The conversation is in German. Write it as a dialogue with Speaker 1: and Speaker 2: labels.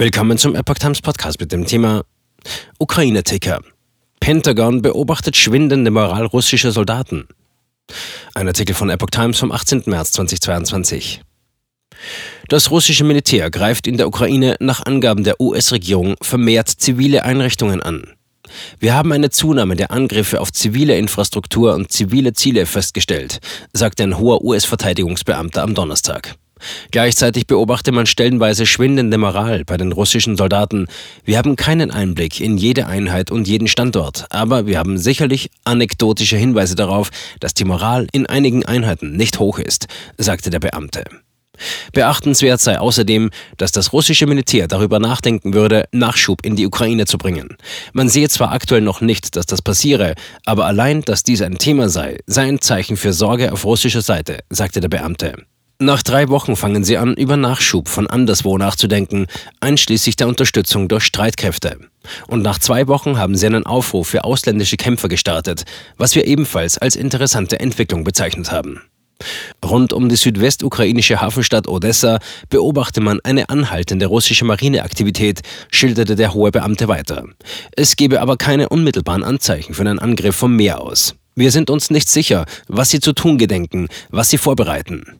Speaker 1: Willkommen zum Epoch Times Podcast mit dem Thema Ukraine-Ticker. Pentagon beobachtet schwindende Moral russischer Soldaten. Ein Artikel von Epoch Times vom 18. März 2022. Das russische Militär greift in der Ukraine nach Angaben der US-Regierung vermehrt zivile Einrichtungen an. Wir haben eine Zunahme der Angriffe auf zivile Infrastruktur und zivile Ziele festgestellt, sagte ein hoher US-Verteidigungsbeamter am Donnerstag. Gleichzeitig beobachte man stellenweise schwindende Moral bei den russischen Soldaten. Wir haben keinen Einblick in jede Einheit und jeden Standort, aber wir haben sicherlich anekdotische Hinweise darauf, dass die Moral in einigen Einheiten nicht hoch ist, sagte der Beamte. Beachtenswert sei außerdem, dass das russische Militär darüber nachdenken würde, Nachschub in die Ukraine zu bringen. Man sehe zwar aktuell noch nicht, dass das passiere, aber allein, dass dies ein Thema sei, sei ein Zeichen für Sorge auf russischer Seite, sagte der Beamte. Nach drei Wochen fangen sie an, über Nachschub von anderswo nachzudenken, einschließlich der Unterstützung durch Streitkräfte. Und nach zwei Wochen haben sie einen Aufruf für ausländische Kämpfer gestartet, was wir ebenfalls als interessante Entwicklung bezeichnet haben. Rund um die südwestukrainische Hafenstadt Odessa beobachte man eine anhaltende russische Marineaktivität, schilderte der hohe Beamte weiter. Es gebe aber keine unmittelbaren Anzeichen für einen Angriff vom Meer aus. Wir sind uns nicht sicher, was sie zu tun gedenken, was sie vorbereiten.